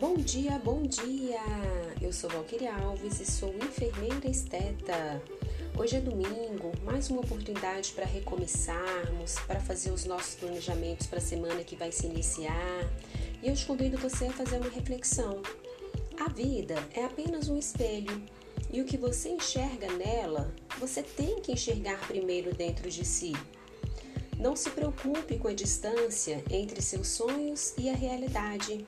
Bom dia, bom dia! Eu sou Valquíria Alves e sou enfermeira esteta. Hoje é domingo, mais uma oportunidade para recomeçarmos, para fazer os nossos planejamentos para a semana que vai se iniciar. E eu te convido você a fazer uma reflexão. A vida é apenas um espelho e o que você enxerga nela, você tem que enxergar primeiro dentro de si. Não se preocupe com a distância entre seus sonhos e a realidade.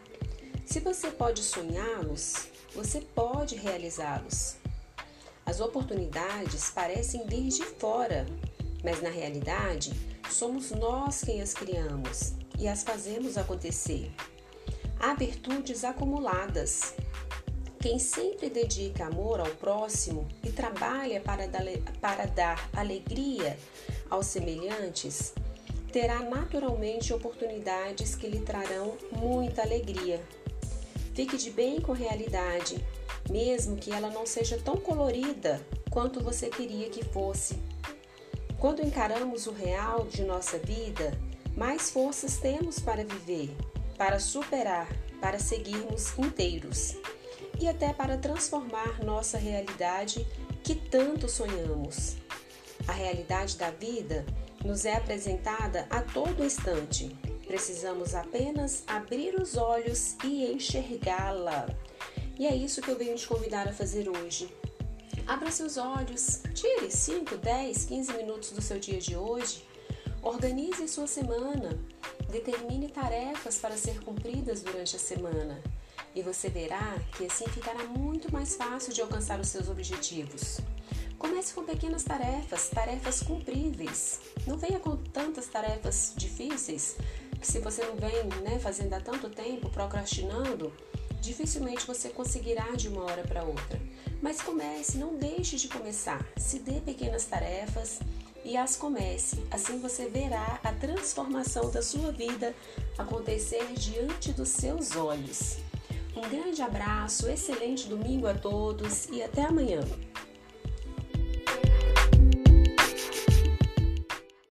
Se você pode sonhá-los, você pode realizá-los. As oportunidades parecem vir de fora, mas na realidade somos nós quem as criamos e as fazemos acontecer. Há virtudes acumuladas. Quem sempre dedica amor ao próximo e trabalha para para dar alegria aos semelhantes, terá naturalmente oportunidades que lhe trarão muita alegria. Fique de bem com a realidade, mesmo que ela não seja tão colorida quanto você queria que fosse. Quando encaramos o real de nossa vida, mais forças temos para viver, para superar, para seguirmos inteiros e até para transformar nossa realidade que tanto sonhamos. A realidade da vida nos é apresentada a todo instante, Precisamos apenas abrir os olhos e enxergá-la. E é isso que eu venho te convidar a fazer hoje. Abra seus olhos, tire 5, 10, 15 minutos do seu dia de hoje, organize sua semana, determine tarefas para ser cumpridas durante a semana e você verá que assim ficará muito mais fácil de alcançar os seus objetivos. Comece com pequenas tarefas, tarefas cumpríveis. Não venha com tantas tarefas difíceis, se você não vem né, fazendo há tanto tempo, procrastinando, dificilmente você conseguirá de uma hora para outra. Mas comece, não deixe de começar. Se dê pequenas tarefas e as comece. Assim você verá a transformação da sua vida acontecer diante dos seus olhos. Um grande abraço, excelente domingo a todos e até amanhã.